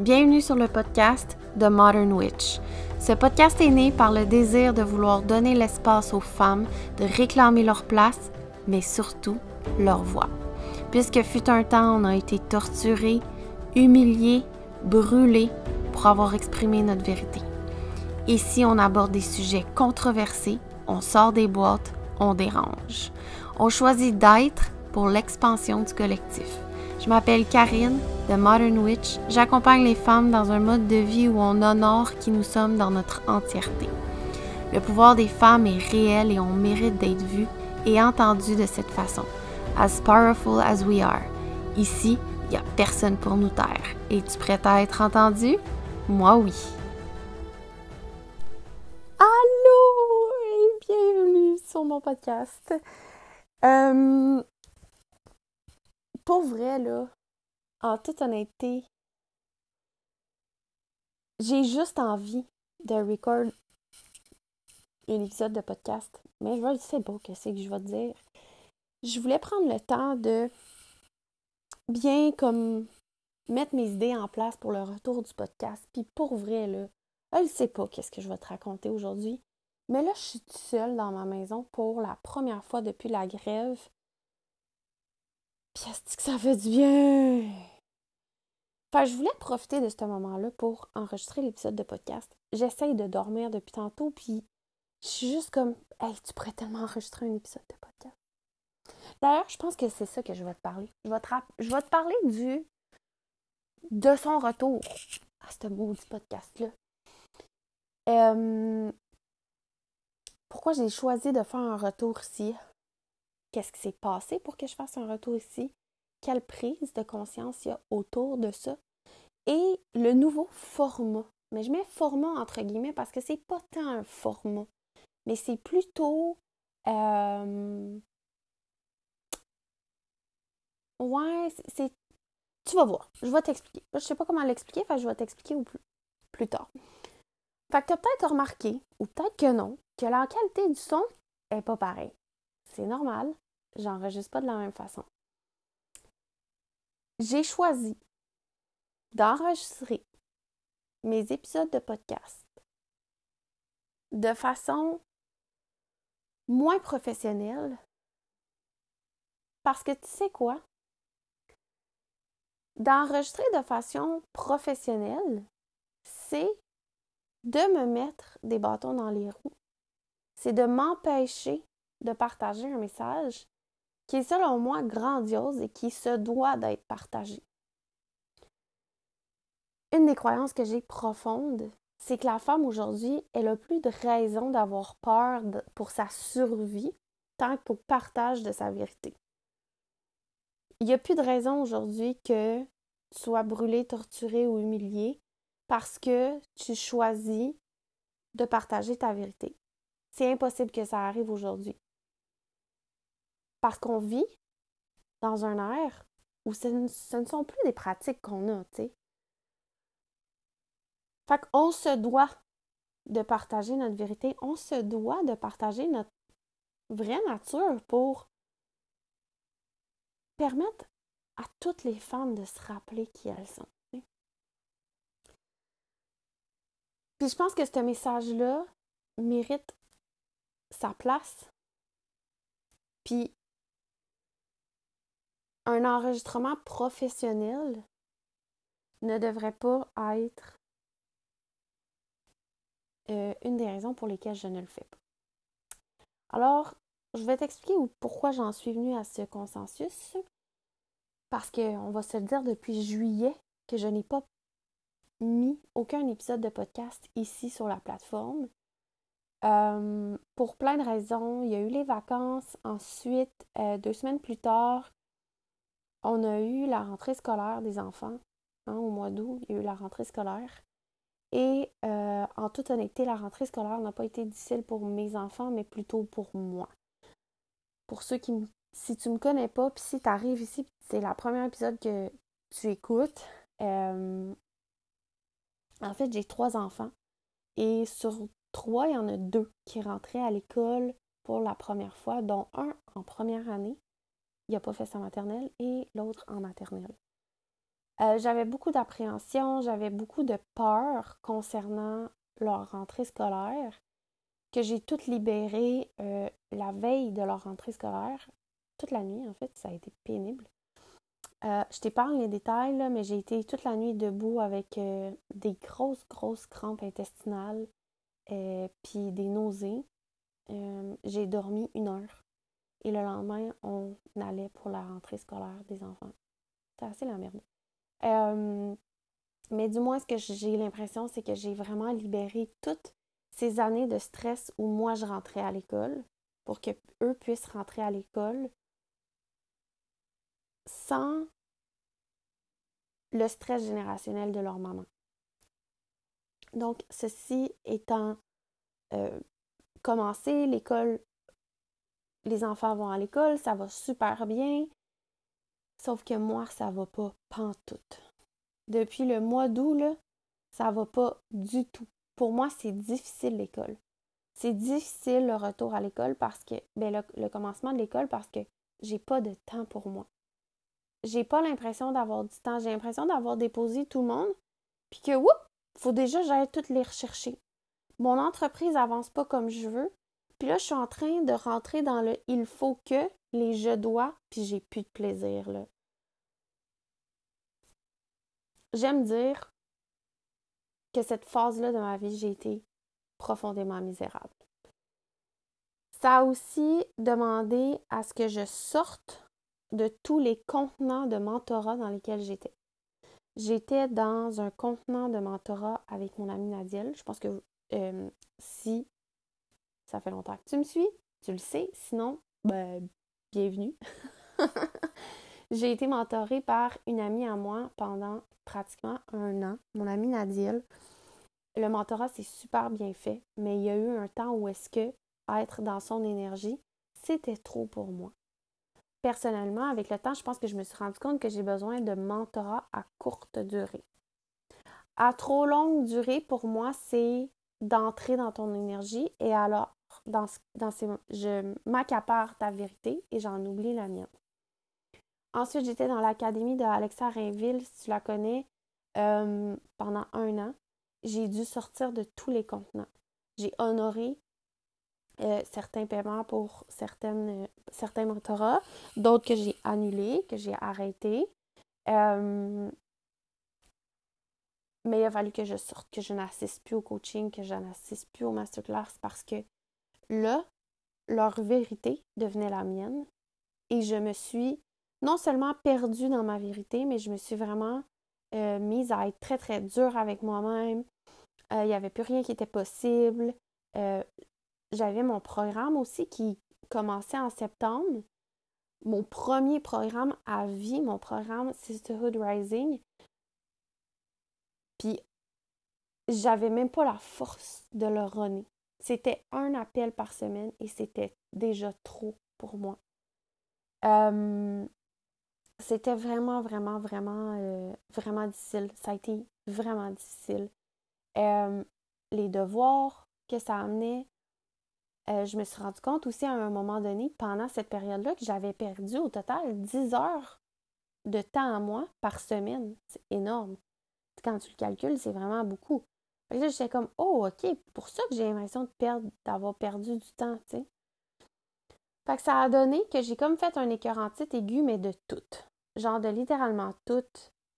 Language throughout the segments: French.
Bienvenue sur le podcast The Modern Witch. Ce podcast est né par le désir de vouloir donner l'espace aux femmes de réclamer leur place, mais surtout leur voix. Puisque fut un temps, on a été torturés, humiliés, brûlés pour avoir exprimé notre vérité. Ici, on aborde des sujets controversés, on sort des boîtes, on dérange. On choisit d'être pour l'expansion du collectif. Je m'appelle Karine de Modern Witch. J'accompagne les femmes dans un mode de vie où on honore qui nous sommes dans notre entièreté. Le pouvoir des femmes est réel et on mérite d'être vu et entendu de cette façon. As powerful as we are. Ici, il n'y a personne pour nous taire. Es-tu prête à être entendu? Moi oui. Allô et bienvenue sur mon podcast. Euh, pour vrai, là, en toute honnêteté, j'ai juste envie de record un épisode de podcast, mais je ne sais pas que c'est que je vais te dire? Je voulais prendre le temps de bien comme mettre mes idées en place pour le retour du podcast. Puis pour vrai, là, je ne sais pas qu'est-ce que je vais te raconter aujourd'hui. Mais là, je suis seule dans ma maison pour la première fois depuis la grève. Puis que ça fait du bien? Enfin, je voulais profiter de ce moment-là pour enregistrer l'épisode de podcast. J'essaye de dormir depuis tantôt, puis je suis juste comme, hey, tu pourrais tellement enregistrer un épisode de podcast. D'ailleurs, je pense que c'est ça que je vais te parler. Je vais te, je vais te parler du de son retour à ce maudit podcast-là. Euh, pourquoi j'ai choisi de faire un retour ici? Qu'est-ce qui s'est passé pour que je fasse un retour ici? Quelle prise de conscience il y a autour de ça? Et le nouveau format. Mais je mets format entre guillemets parce que c'est pas tant un format, mais c'est plutôt. Euh... Ouais, c'est. Tu vas voir. Je vais t'expliquer. Je sais pas comment l'expliquer, enfin, je vais t'expliquer plus, plus tard. Fait que tu as peut-être remarqué, ou peut-être que non, que la qualité du son est pas pareille. C'est normal j'enregistre pas de la même façon. J'ai choisi d'enregistrer mes épisodes de podcast de façon moins professionnelle parce que tu sais quoi? D'enregistrer de façon professionnelle, c'est de me mettre des bâtons dans les roues. C'est de m'empêcher de partager un message qui est selon moi grandiose et qui se doit d'être partagée. Une des croyances que j'ai profondes, c'est que la femme aujourd'hui, elle a plus de raison d'avoir peur pour sa survie tant qu'au partage de sa vérité. Il n'y a plus de raison aujourd'hui que tu sois brûlé, torturé ou humilié parce que tu choisis de partager ta vérité. C'est impossible que ça arrive aujourd'hui. Parce qu'on vit dans un air où ce ne, sont plus des pratiques qu'on a, tu sais. Fait qu'on se doit de partager notre vérité, on se doit de partager notre vraie nature pour permettre à toutes les femmes de se rappeler qui elles sont. Puis je pense que ce message-là mérite sa place. Puis un enregistrement professionnel ne devrait pas être euh, une des raisons pour lesquelles je ne le fais pas. Alors, je vais t'expliquer pourquoi j'en suis venue à ce consensus. Parce qu'on va se le dire depuis juillet que je n'ai pas mis aucun épisode de podcast ici sur la plateforme. Euh, pour plein de raisons. Il y a eu les vacances. Ensuite, euh, deux semaines plus tard, on a eu la rentrée scolaire des enfants hein, au mois d'août. Il y a eu la rentrée scolaire. Et euh, en toute honnêteté, la rentrée scolaire n'a pas été difficile pour mes enfants, mais plutôt pour moi. Pour ceux qui me. Si tu ne me connais pas, puis si tu arrives ici, c'est la première épisode que tu écoutes. Euh, en fait, j'ai trois enfants. Et sur trois, il y en a deux qui rentraient à l'école pour la première fois, dont un en première année il n'a pas fait sa maternelle et l'autre en maternelle. Euh, j'avais beaucoup d'appréhension, j'avais beaucoup de peur concernant leur rentrée scolaire, que j'ai toutes libérées euh, la veille de leur rentrée scolaire, toute la nuit en fait, ça a été pénible. Euh, je t'épargne les détails, là, mais j'ai été toute la nuit debout avec des grosses, grosses crampes intestinales, puis des nausées. j'ai dormi une heure. Et le lendemain, on allait pour la rentrée scolaire des enfants. C'est assez la. Euh, mais du moins, ce que j'ai l'impression, c'est que j'ai vraiment libéré toutes ces années de stress où moi, je rentrais à l'école pour que eux puissent rentrer à l'école sans le stress générationnel de leur maman. Donc, ceci étant euh, commencé, l'école les enfants vont à l'école, ça va super bien. Sauf que moi, ça va pas pantoute. Depuis le mois d'août, là, ça va pas du tout. Pour moi, c'est difficile l'école. C'est difficile le retour à l'école parce que, ben, le, commencement de l'école parce que j'ai pas de temps pour moi. J'ai pas l'impression d'avoir du temps. J'ai l'impression d'avoir déposé tout le monde, puis que, whoop, faut déjà j'aille toutes les rechercher. Mon entreprise avance pas comme je veux, puis là, je suis en train de rentrer dans le il faut que, les je dois, puis j'ai plus de plaisir, là. J'aime dire que cette phase-là de ma vie, j'ai été profondément misérable. Ça a aussi demandé à ce que je sorte de tous les contenants de mentorat dans lesquels j'étais. J'étais dans un contenant de mentorat avec mon amie Nadiel. Je pense que euh, si ça fait longtemps que tu me suis, tu le sais? Sinon, ben, bienvenue. J'ai été mentorée par une amie à moi pendant pratiquement un an, mon amie Nadile. Le mentorat, c'est super bien fait, mais il y a eu un temps où est-ce que être dans son énergie, c'était trop pour moi. Personnellement, avec le temps, je pense que je me suis rendu compte que j'ai besoin de mentorat à courte durée. À trop longue durée, pour moi, c'est d'entrer dans ton énergie et alors dans, dans ces, je m'accapare ta vérité et j'en oublie la mienne. Ensuite, j'étais dans l'académie de Alexa Rainville, si tu la connais, euh, pendant un an. J'ai dû sortir de tous les contenants. J'ai honoré euh, certains paiements pour certaines, certains mentorats, d'autres que j'ai annulés, que j'ai arrêtés. Euh, mais il a fallu que je sorte, que je n'assiste plus au coaching, que je n'assiste plus au masterclass parce que là, leur vérité devenait la mienne et je me suis non seulement perdue dans ma vérité, mais je me suis vraiment euh, mise à être très, très dure avec moi-même. Euh, il n'y avait plus rien qui était possible. Euh, j'avais mon programme aussi qui commençait en septembre. Mon premier programme à vie, mon programme Sisterhood Rising. Puis, j'avais même pas la force de le runner. C'était un appel par semaine et c'était déjà trop pour moi. Euh, c'était vraiment, vraiment, vraiment, euh, vraiment difficile. Ça a été vraiment difficile. Euh, les devoirs que ça amenait, je me suis rendu compte aussi à un moment donné, pendant cette période-là, que j'avais perdu au total 10 heures de temps à moi par semaine. C'est énorme. Quand tu le calcules, c'est vraiment beaucoup. Fait là, j'étais comme, oh, OK, pour ça que j'ai l'impression d'avoir perdu du temps, tu sais. Fait que ça a donné que j'ai comme fait un écœur en titre aigu, mais de tout. Genre de littéralement tout.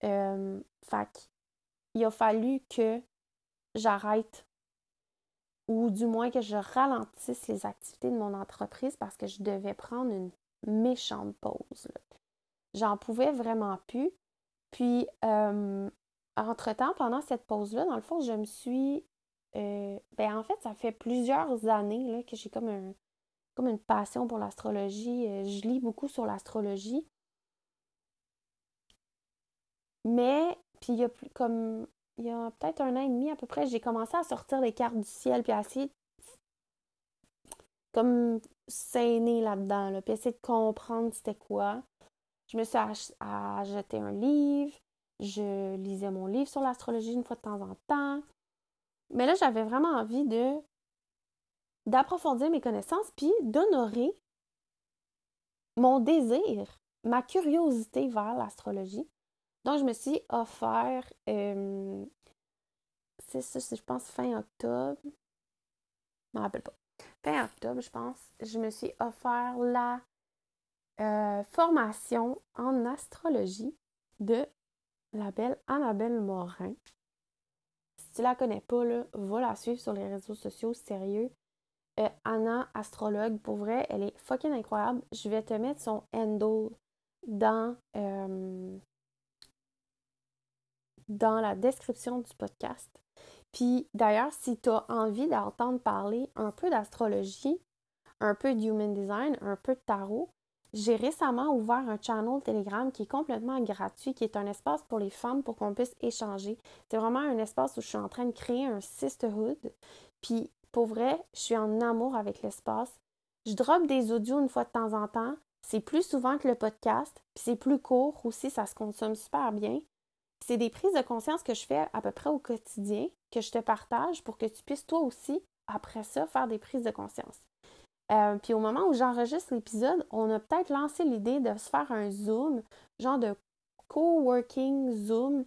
Euh, fait il a fallu que j'arrête ou du moins que je ralentisse les activités de mon entreprise parce que je devais prendre une méchante pause. J'en pouvais vraiment plus. Puis, euh, entre-temps, pendant cette pause-là, dans le fond, je me suis. Euh, ben en fait, ça fait plusieurs années là, que j'ai comme, un, comme une passion pour l'astrologie. Euh, je lis beaucoup sur l'astrologie. Mais, puis il y a plus comme. Il y a peut-être un an et demi à peu près, j'ai commencé à sortir les cartes du ciel puis à essayer comme saigner là-dedans, là, puis essayer de comprendre c'était quoi. Je me suis acheté un livre, je lisais mon livre sur l'astrologie une fois de temps en temps. Mais là, j'avais vraiment envie de d'approfondir mes connaissances puis d'honorer mon désir, ma curiosité vers l'astrologie. Donc, je me suis offert, euh, c'est ça, je pense fin octobre. Je me rappelle pas. Fin octobre, je pense, je me suis offert la euh, formation en astrologie de la belle Annabelle Morin. Si tu la connais pas, va la suivre sur les réseaux sociaux, sérieux. Euh, Anna, astrologue, pour vrai, elle est fucking incroyable. Je vais te mettre son handle dans, euh, dans la description du podcast. Puis d'ailleurs, si tu as envie d'entendre parler un peu d'astrologie, un peu de human design, un peu de tarot, j'ai récemment ouvert un channel Telegram qui est complètement gratuit, qui est un espace pour les femmes pour qu'on puisse échanger. C'est vraiment un espace où je suis en train de créer un sisterhood. Puis pour vrai, je suis en amour avec l'espace. Je drop des audios une fois de temps en temps. C'est plus souvent que le podcast, puis c'est plus court aussi, ça se consomme super bien. C'est des prises de conscience que je fais à peu près au quotidien, que je te partage pour que tu puisses toi aussi, après ça, faire des prises de conscience. Euh, puis au moment où j'enregistre l'épisode, on a peut-être lancé l'idée de se faire un Zoom, genre de coworking Zoom,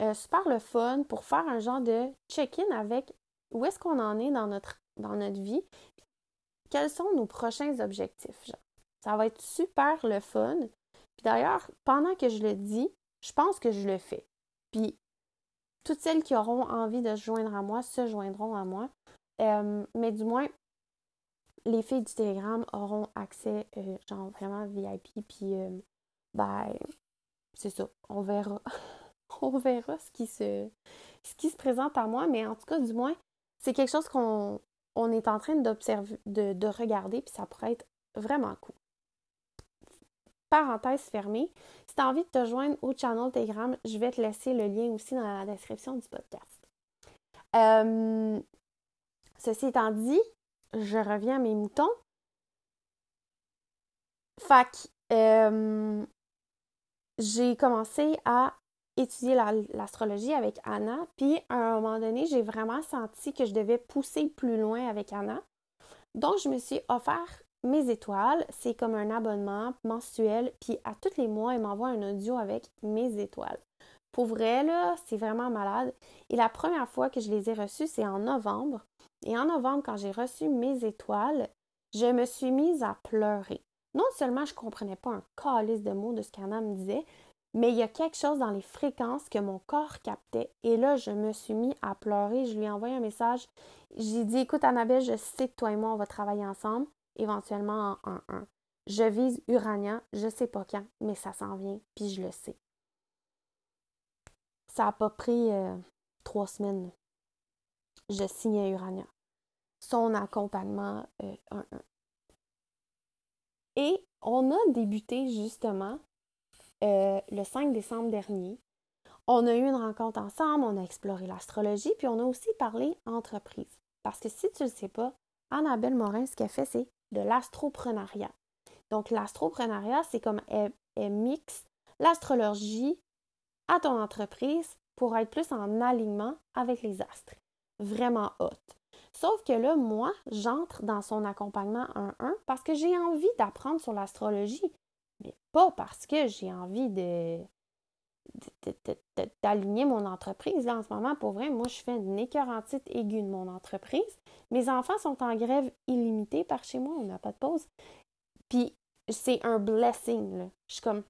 euh, super le fun pour faire un genre de check-in avec où est-ce qu'on en est dans notre, dans notre vie, quels sont nos prochains objectifs. Ça va être super le fun. Puis d'ailleurs, pendant que je le dis, je pense que je le fais. Puis toutes celles qui auront envie de se joindre à moi se joindront à moi. Euh, mais du moins, les filles du Telegram auront accès, euh, genre vraiment VIP. Puis, euh, ben, c'est ça. On verra. on verra ce qui, se, ce qui se présente à moi. Mais en tout cas, du moins, c'est quelque chose qu'on on est en train d'observer, de, regarder, puis ça pourrait être vraiment cool. Parenthèse fermée. Si tu as envie de te joindre au channel Telegram, je vais te laisser le lien aussi dans la description du podcast. Euh, ceci étant dit, je reviens à mes moutons. Fac, euh, j'ai commencé à étudier l'astrologie avec Anna. Puis à un moment donné, j'ai vraiment senti que je devais pousser plus loin avec Anna. Donc, je me suis offert mes étoiles. C'est comme un abonnement mensuel. Puis à tous les mois, elle m'envoie un audio avec mes étoiles. Pour vrai, là, c'est vraiment malade. Et la première fois que je les ai reçues, c'est en novembre. Et en novembre, quand j'ai reçu mes étoiles, je me suis mise à pleurer. Non seulement je ne comprenais pas un calice de mots de ce qu'Anna me disait, mais il y a quelque chose dans les fréquences que mon corps captait. Et là, je me suis mis à pleurer. Je lui ai envoyé un message. J'ai dit Écoute, Annabelle, je sais que toi et moi, on va travailler ensemble, éventuellement en 1-1. Je vise Urania, je sais pas quand, mais ça s'en vient, puis je le sais. Ça n'a pas pris euh, trois semaines. Je signais Urania. Son accompagnement 1-1. Euh, et on a débuté justement euh, le 5 décembre dernier. On a eu une rencontre ensemble, on a exploré l'astrologie, puis on a aussi parlé entreprise. Parce que si tu ne le sais pas, Annabelle Morin, ce qu'elle fait, c'est de l'astroprenariat. Donc, l'astroprenariat, c'est comme elle, mixe l'astrologie à ton entreprise pour être plus en alignement avec les astres. Vraiment hot. Sauf que là, moi, j'entre dans son accompagnement 1-1 parce que j'ai envie d'apprendre sur l'astrologie mais pas parce que j'ai envie de, d'aligner mon entreprise. Là, en ce moment, pour vrai, moi, je fais une écœurantite aiguë de mon entreprise. Mes enfants sont en grève illimitée par chez moi, on n'a pas de pause. Puis, c'est un blessing. Là. Je suis comme,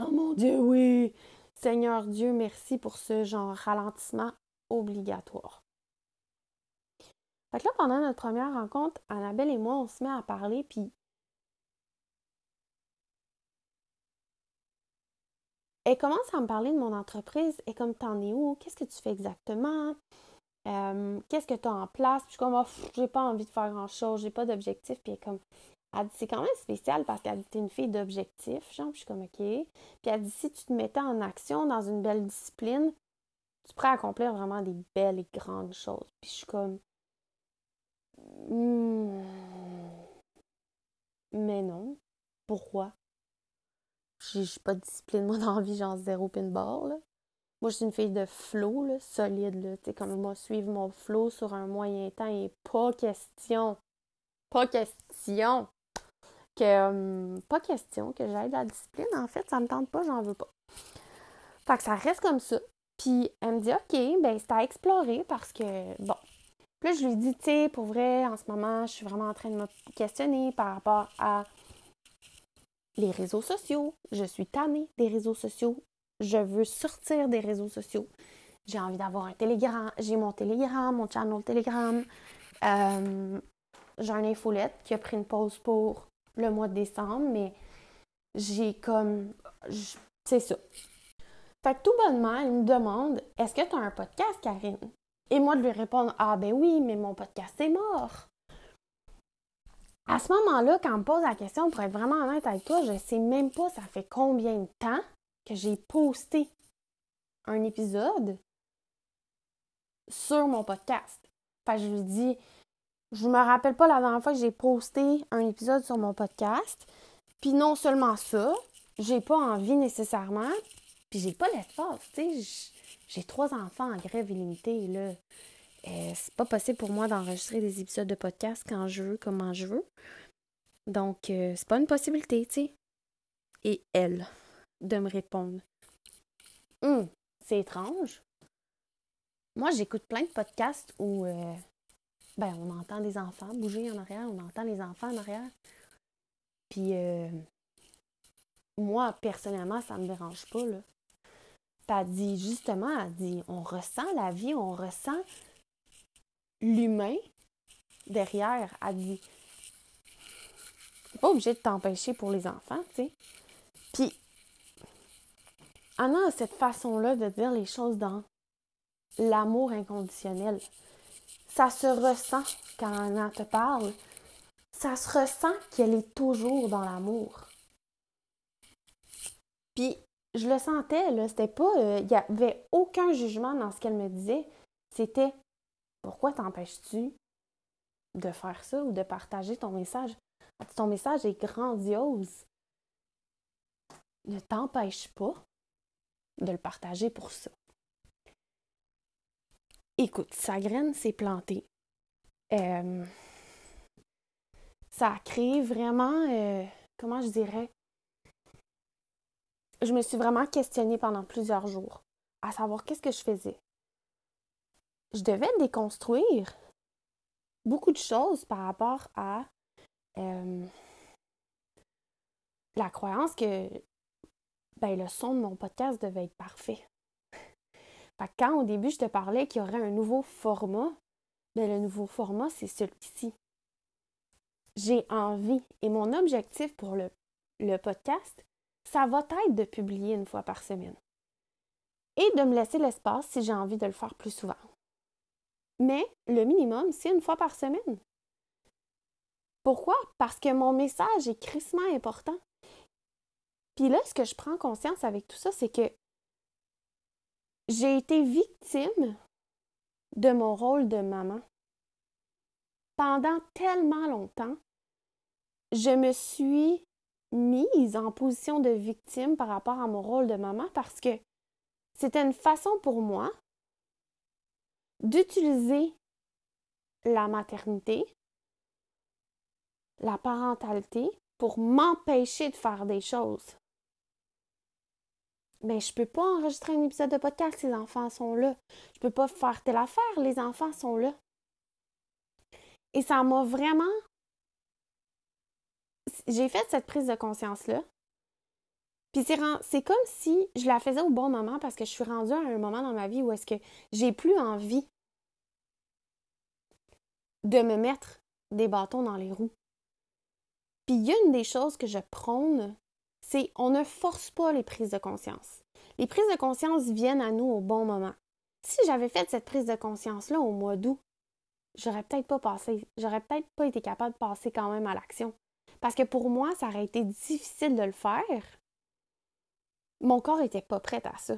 oh mon Dieu, oui, Seigneur Dieu, merci pour ce genre ralentissement obligatoire. Fait que là, pendant notre première rencontre, Annabelle et moi, on se met à parler, puis Elle commence à me parler de mon entreprise. Et comme t'en es où? Qu'est-ce que tu fais exactement? Euh, qu'est-ce que tu as en place? Puis je suis comme, oh, j'ai pas envie de faire grand-chose, j'ai pas d'objectif. Puis elle comme, elle dit, c'est quand même spécial parce qu'elle dit, une fille d'objectif, genre, puis je suis comme, OK. Puis elle dit, si tu te mettais en action dans une belle discipline, tu pourrais accomplir vraiment des belles et grandes choses. Puis je suis comme, hmm, mais non. Pourquoi? J'ai pas de discipline, moi, dans vie, genre zéro pinball. Moi, je suis une fille de flow, solide. Là. T'sais, comme moi, suivre mon flow sur un moyen temps et pas question. Pas question. Que, hum, pas question que j'aille de la discipline. En fait, ça me tente pas, j'en veux pas. Fait que ça reste comme ça. Puis elle me dit, OK, ben c'est à explorer parce que, bon. Puis là, je lui dis, tu sais, pour vrai, en ce moment, je suis vraiment en train de me questionner par rapport à les réseaux sociaux. Je suis tannée des réseaux sociaux. Je veux sortir des réseaux sociaux. J'ai envie d'avoir un Telegram. J'ai mon Telegram, mon channel Telegram. Euh, j'ai un infolette qui a pris une pause pour le mois de décembre, mais j'ai comme. C'est ça. Fait que tout bonnement, il me demande Est-ce que tu as un podcast, Karine? Et moi, de lui répondre Ah, ben oui, mais mon podcast est mort. À ce moment-là, quand on me pose la question, pour être vraiment honnête avec toi, je sais même pas ça fait combien de temps que j'ai posté un épisode sur mon podcast. Fait que je lui dis, je me rappelle pas la dernière fois que j'ai posté un épisode sur mon podcast. Puis non seulement ça, j'ai pas envie nécessairement, puis j'ai pas l'espace, tu sais. J'ai trois enfants en grève illimitée, là. Euh, c'est pas possible pour moi d'enregistrer des épisodes de podcast quand je veux, comment je veux. Donc, euh, c'est pas une possibilité, tu sais. Et elle, de me répondre. Hum, c'est étrange. Moi, j'écoute plein de podcasts où euh, ben, on entend des enfants bouger en arrière, on entend les enfants en arrière. Puis euh, moi, personnellement, ça ne me dérange pas. Là. elle dit, justement, elle dit, on ressent la vie, on ressent l'humain derrière. Elle dit, pas obligé de t'empêcher pour les enfants, tu sais. Puis, Anna a cette façon-là de dire les choses dans l'amour inconditionnel. Ça se ressent quand Anna te parle. Ça se ressent qu'elle est toujours dans l'amour. Puis, je le sentais, là, c'était pas. Euh, il n'y avait aucun jugement dans ce qu'elle me disait. C'était pourquoi t'empêches-tu de faire ça ou de partager ton message? Ton message est grandiose. Ne t'empêche pas de le partager pour ça. Écoute, sa graine s'est plantée. Euh, ça a créé vraiment, euh, comment je dirais, je me suis vraiment questionnée pendant plusieurs jours à savoir qu'est-ce que je faisais. Je devais déconstruire beaucoup de choses par rapport à euh, la croyance que ben, le son de mon podcast devait être parfait quand au début je te parlais qu'il y aurait un nouveau format, bien, le nouveau format, c'est celui-ci. J'ai envie et mon objectif pour le, podcast, ça va être de publier une fois par semaine et de me laisser l'espace si j'ai envie de le faire plus souvent. Mais le minimum, c'est une fois par semaine. Pourquoi? Parce que mon message est crissement important. Puis là, ce que je prends conscience avec tout ça, c'est que j'ai été victime de mon rôle de maman. Pendant tellement longtemps, je me suis mise en position de victime par rapport à mon rôle de maman parce que c'était une façon pour moi d'utiliser la maternité, la parentalité pour m'empêcher de faire des choses mais je peux pas enregistrer un épisode de podcast, les enfants sont là. Je peux pas faire telle affaire, les enfants sont là. Et ça m'a vraiment. J'ai fait cette prise de conscience-là. Puis c'est comme si je la faisais au bon moment parce que je suis rendue à un moment dans ma vie où est-ce que j'ai plus envie de me mettre des bâtons dans les roues. Puis il y a une des choses que je prône c'est on ne force pas les prises de conscience. Les prises de conscience viennent à nous au bon moment. Si j'avais fait cette prise de conscience-là au mois d'août, j'aurais peut-être pas passé, j'aurais peut-être pas été capable de passer quand même à l'action. Parce que pour moi, ça aurait été difficile de le faire. Mon corps n'était pas prêt à ça.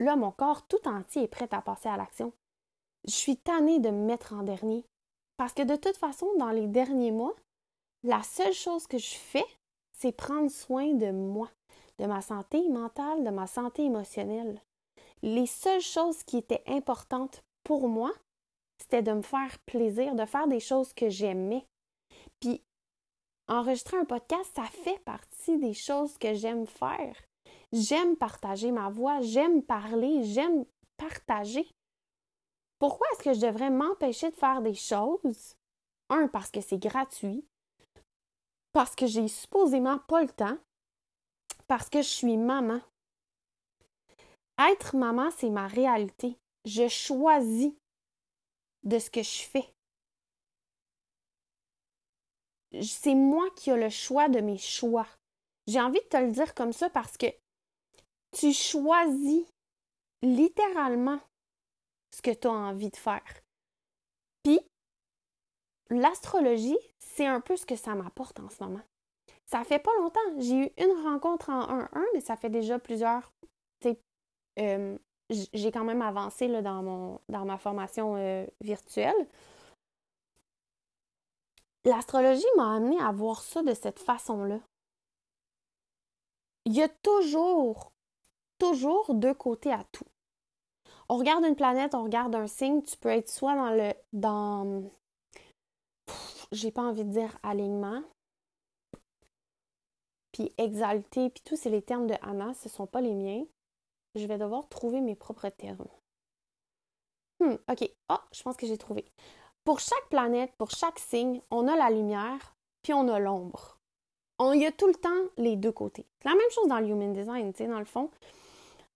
Là, mon corps tout entier est prêt à passer à l'action. Je suis tannée de me mettre en dernier. Parce que de toute façon, dans les derniers mois, la seule chose que je fais, c'est prendre soin de moi, de ma santé mentale, de ma santé émotionnelle. Les seules choses qui étaient importantes pour moi, c'était de me faire plaisir, de faire des choses que j'aimais. Puis, enregistrer un podcast, ça fait partie des choses que j'aime faire. J'aime partager ma voix, j'aime parler, j'aime partager. Pourquoi est-ce que je devrais m'empêcher de faire des choses? Un, parce que c'est gratuit, parce que j'ai supposément pas le temps, parce que je suis maman. Être maman, c'est ma réalité. Je choisis de ce que je fais. C'est moi qui ai le choix de mes choix. J'ai envie de te le dire comme ça parce que tu choisis littéralement ce que tu as envie de faire. Puis, l'astrologie, c'est un peu ce que ça m'apporte en ce moment. Ça fait pas longtemps. J'ai eu une rencontre en 1-1, mais ça fait déjà plusieurs. Euh, j'ai quand même avancé là, dans, mon, dans ma formation euh, virtuelle. L'astrologie m'a amené à voir ça de cette façon-là. Il y a toujours, toujours deux côtés à tout. On regarde une planète, on regarde un signe, tu peux être soit dans le. dans. J'ai pas envie de dire alignement. Puis exalté, puis tout, c'est les termes de Anna, ce sont pas les miens. Je vais devoir trouver mes propres termes. Hmm, ok. Ah, je pense que j'ai trouvé. Pour chaque planète, pour chaque signe, on a la lumière, puis on a l'ombre. Il y a tout le temps les deux côtés. C'est la même chose dans le Human Design, tu sais, dans le fond.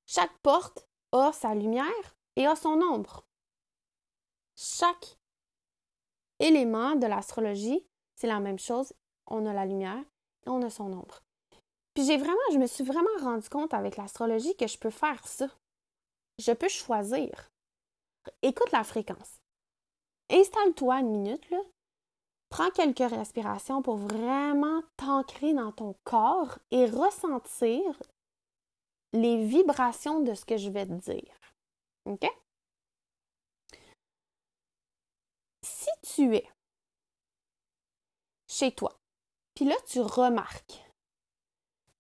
Chaque porte a sa lumière et a son ombre. Chaque élément de l'astrologie, c'est la même chose. On a la lumière on a son ombre. Puis j'ai vraiment, je me suis vraiment rendu compte avec l'astrologie que je peux faire ça. Je peux choisir. Écoute la fréquence. Installe-toi une minute, là. Prends quelques respirations pour vraiment t'ancrer dans ton corps et ressentir les vibrations de ce que je vais te dire. OK? Si tu es chez toi, puis là tu remarques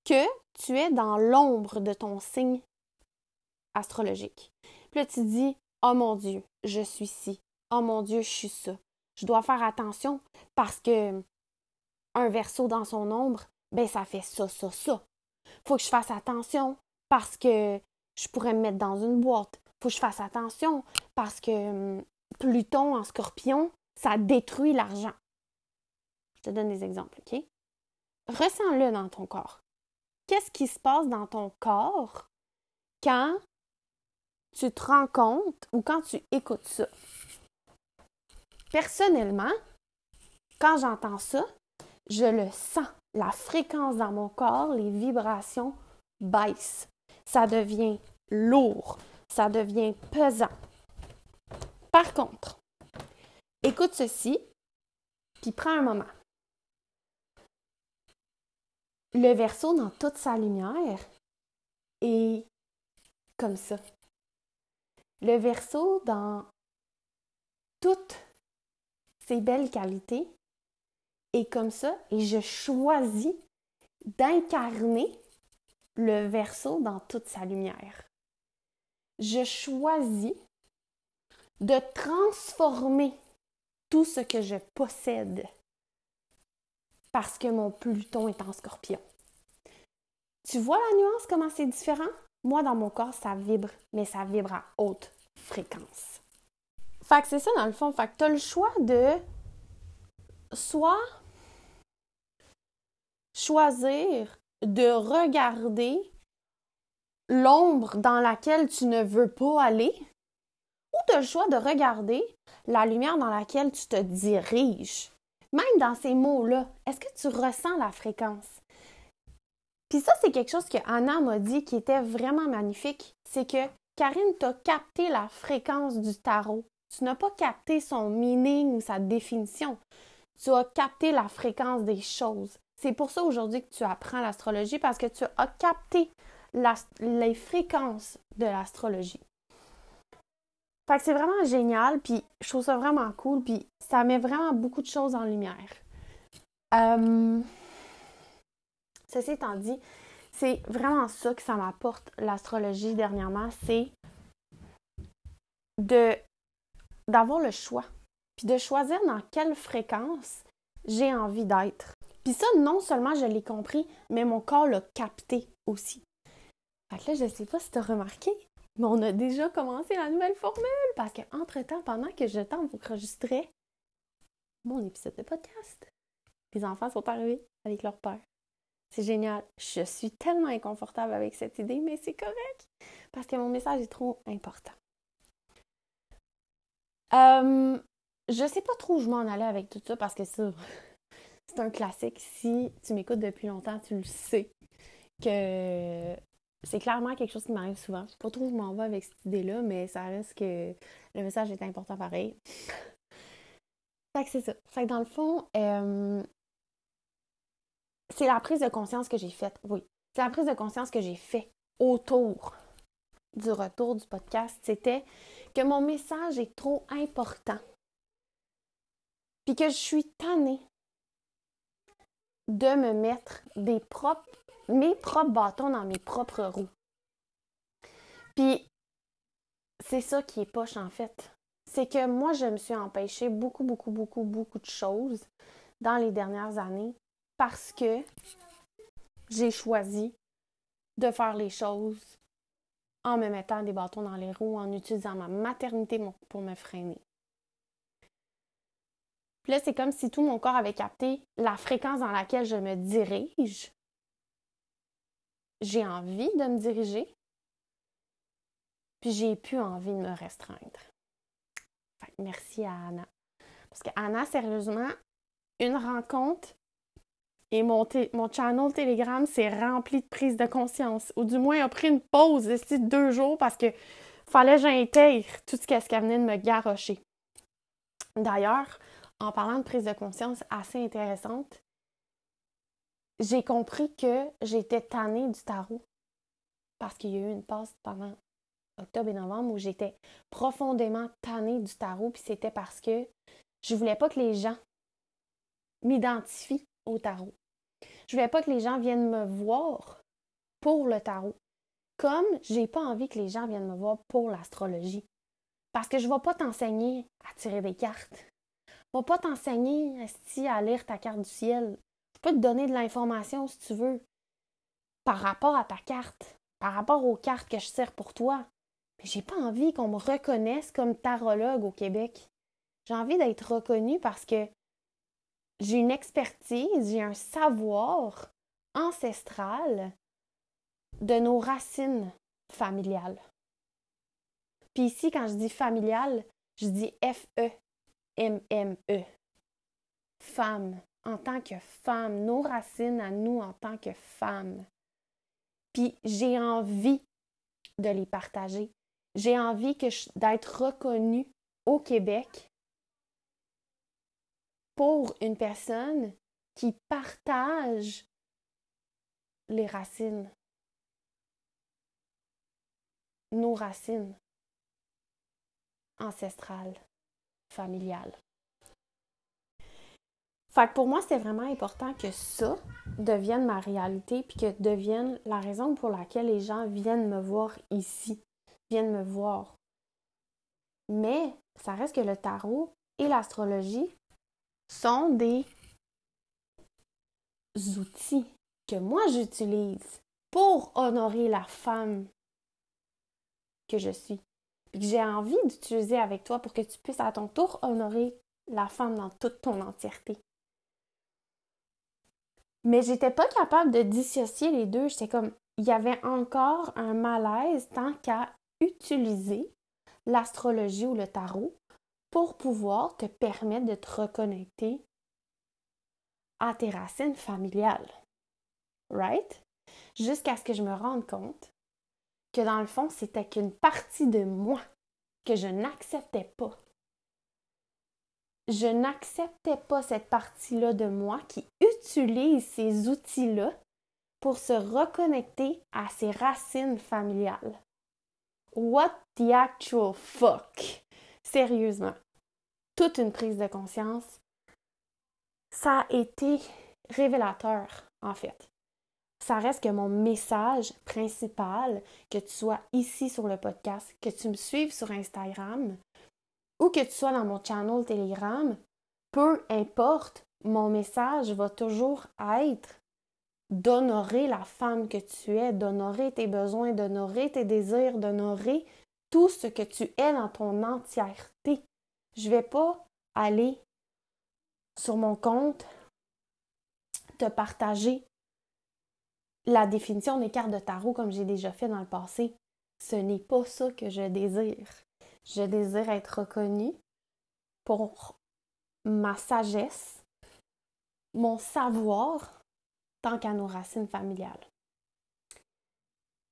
que tu es dans l'ombre de ton signe astrologique. Puis là tu dis "Oh mon dieu, je suis ci. Oh mon dieu, je suis ça." Je dois faire attention parce que un verso dans son ombre, ben ça fait ça ça ça. Faut que je fasse attention parce que je pourrais me mettre dans une boîte. Faut que je fasse attention parce que hum, Pluton en scorpion, ça détruit l'argent. Je te donne des exemples, OK? Ressens-le dans ton corps. Qu'est-ce qui se passe dans ton corps quand tu te rends compte ou quand tu écoutes ça? Personnellement, quand j'entends ça, je le sens. La fréquence dans mon corps, les vibrations baissent. Ça devient lourd. Ça devient pesant. Par contre, écoute ceci, puis prends un moment. Le verso dans toute sa lumière est comme ça. Le verso dans toutes ses belles qualités est comme ça et je choisis d'incarner le verso dans toute sa lumière. Je choisis de transformer tout ce que je possède parce que mon Pluton est en scorpion. Tu vois la nuance, comment c'est différent? Moi, dans mon corps, ça vibre, mais ça vibre à haute fréquence. Fait que c'est ça dans le fond. Fait que tu as le choix de soit choisir de regarder l'ombre dans laquelle tu ne veux pas aller ou tu as le choix de regarder la lumière dans laquelle tu te diriges. Même dans ces mots-là, est-ce que tu ressens la fréquence? Puis ça, c'est quelque chose que Anna m'a dit qui était vraiment magnifique. C'est que Karine t'a capté la fréquence du tarot. Tu n'as pas capté son meaning ou sa définition. Tu as capté la fréquence des choses. C'est pour ça aujourd'hui que tu apprends l'astrologie parce que tu as capté les fréquences de l'astrologie. Fait que c'est vraiment génial, puis je trouve ça vraiment cool, puis ça met vraiment beaucoup de choses en lumière. Euh, ceci étant dit, c'est vraiment ça que ça m'apporte l'astrologie dernièrement, c'est de d'avoir le choix, puis de choisir dans quelle fréquence j'ai envie d'être. Puis ça, non seulement je l'ai compris, mais mon corps l'a capté aussi. Fait que là, je sais pas si tu remarqué, mais on a déjà commencé la nouvelle formule parce que entre-temps, pendant que je t'enregistrais mon épisode de podcast, les enfants sont arrivés avec leur père. C'est génial. Je suis tellement inconfortable avec cette idée, mais c'est correct parce que mon message est trop important. Euh, je sais pas trop où je m'en allais avec tout ça parce que c'est un classique. Si tu m'écoutes depuis longtemps, tu le sais que c'est clairement quelque chose qui m'arrive souvent. Je sais pas trop où je m'en vais avec cette idée-là, mais ça reste que le message est important pareil. fait que c'est ça. Fait que dans le fond, euh, c'est la prise de conscience que j'ai faite. Oui, c'est la prise de conscience que j'ai faite autour du retour du podcast. C'était que mon message est trop important. Puis que je suis tannée de me mettre des propres, mes propres bâtons dans mes propres roues. Puis c'est ça qui est poche en fait. C'est que moi, je me suis empêché beaucoup, beaucoup, beaucoup, beaucoup de choses dans les dernières années parce que j'ai choisi de faire les choses en me mettant des bâtons dans les roues, en utilisant ma maternité pour me freiner. Puis là, c'est comme si tout mon corps avait capté la fréquence dans laquelle je me dirige. J'ai envie de me diriger, puis j'ai plus envie de me restreindre. merci à Anna. Parce que Anna, sérieusement, une rencontre et mon, channel Telegram s'est rempli de prise de conscience. Ou du moins, a pris une pause de deux jours parce que fallait que j'intègre tout ce qu'elle venait de me garrocher. D'ailleurs, en parlant de prise de conscience assez intéressante, j'ai compris que j'étais tannée du tarot. Parce qu'il y a eu une pause pendant octobre et novembre où j'étais profondément tannée du tarot, puis c'était parce que je voulais pas que les gens m'identifient au tarot. Je voulais pas que les gens viennent me voir pour le tarot. Comme j'ai pas envie que les gens viennent me voir pour l'astrologie. Parce que je ne vais pas t'enseigner à tirer des cartes. Je ne vais pas t'enseigner à lire ta carte du ciel. Je peux te donner de l'information si tu veux. Par rapport à ta carte, par rapport aux cartes que je sers pour toi. Mais j'ai pas envie qu'on me reconnaisse comme tarologue au Québec. J'ai envie d'être reconnue parce que j'ai une expertise, j'ai un savoir ancestral de nos racines familiales. Puis ici, quand je dis familial, je dis F-E-M-M-E. Femme, en tant que femme, nos racines à nous en tant que femme. Puis j'ai envie de les partager. J'ai envie d'être reconnue au Québec pour une personne qui partage les racines, nos racines ancestrales, familiales. Pour moi, c'est vraiment important que ça devienne ma réalité, puis que devienne la raison pour laquelle les gens viennent me voir ici, viennent me voir. Mais ça reste que le tarot et l'astrologie sont des outils que moi j'utilise pour honorer la femme que je suis. Et que j'ai envie d'utiliser avec toi pour que tu puisses à ton tour honorer la femme dans toute ton entièreté. Mais j'étais pas capable de dissocier les deux. J'étais comme, il y avait encore un malaise tant qu'à utiliser l'astrologie ou le tarot pour pouvoir te permettre de te reconnecter à tes racines familiales. Right? Jusqu'à ce que je me rende compte que dans le fond, c'était qu'une partie de moi que je n'acceptais pas. Je n'acceptais pas cette partie-là de moi qui utilise ces outils-là pour se reconnecter à ses racines familiales. What the actual fuck? Sérieusement, toute une prise de conscience, ça a été révélateur, en fait. Ça reste que mon message principal, que tu sois ici sur le podcast, que tu me suives sur Instagram que tu sois dans mon channel Telegram, peu importe, mon message va toujours être d'honorer la femme que tu es, d'honorer tes besoins, d'honorer tes désirs, d'honorer tout ce que tu es dans ton entièreté. Je vais pas aller sur mon compte te partager la définition des cartes de tarot comme j'ai déjà fait dans le passé. Ce n'est pas ça que je désire. Je désire être reconnue pour ma sagesse, mon savoir, tant qu'à nos racines familiales.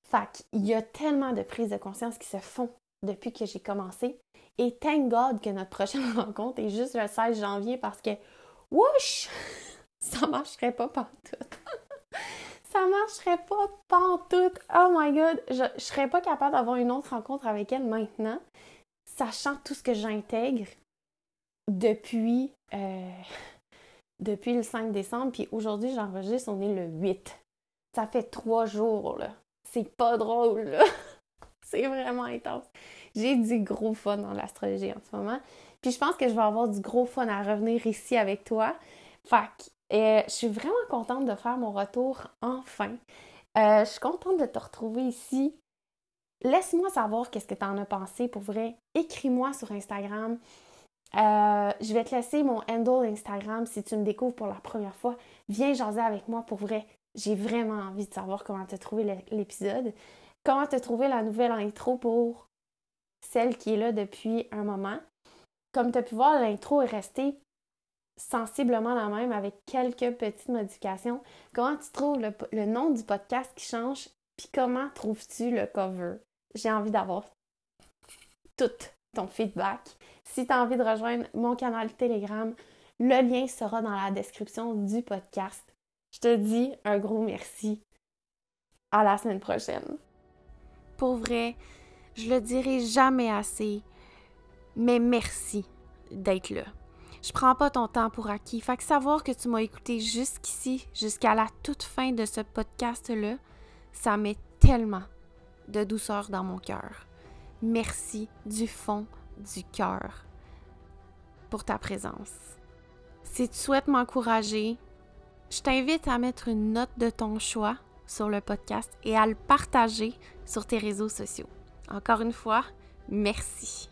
Fait il y a tellement de prises de conscience qui se font depuis que j'ai commencé. Et thank God que notre prochaine rencontre est juste le 16 janvier parce que, whoosh, ça marcherait pas partout. ça marcherait pas pantoute. Oh my god, je, je serais pas capable d'avoir une autre rencontre avec elle maintenant, sachant tout ce que j'intègre depuis, euh, le 5 décembre. Puis aujourd'hui, j'enregistre, on est le 8. Ça fait trois jours, là. C'est pas drôle, là. C'est vraiment intense. J'ai du gros fun dans l'astrologie en ce moment. Puis je pense que je vais avoir du gros fun à revenir ici avec toi. Fait et je suis vraiment contente de faire mon retour enfin. Euh, je suis contente de te retrouver ici. Laisse-moi savoir qu'est-ce que tu en as pensé pour vrai. Écris-moi sur Instagram. Euh, je vais te laisser mon handle Instagram si tu me découvres pour la première fois. Viens jaser avec moi pour vrai. J'ai vraiment envie de savoir comment as trouvé l'épisode. Comment as trouvé la nouvelle intro pour celle qui est là depuis un moment. Comme tu as pu voir, l'intro est restée sensiblement la même avec quelques petites modifications. Comment tu trouves le, nom du podcast qui change? Puis comment trouves-tu le cover? J'ai envie d'avoir tout ton feedback. Si tu as envie de rejoindre mon canal Telegram, le lien sera dans la description du podcast. Je te dis un gros merci. À la semaine prochaine. Pour vrai, je le dirai jamais assez, mais merci d'être là. Je prends pas ton temps pour acquis. Fait que savoir que tu m'as écouté jusqu'ici, jusqu'à la toute fin de ce podcast-là, ça met tellement de douceur dans mon cœur. Merci du fond du cœur pour ta présence. Si tu souhaites m'encourager, je t'invite à mettre une note de ton choix sur le podcast et à le partager sur tes réseaux sociaux. Encore une fois, merci.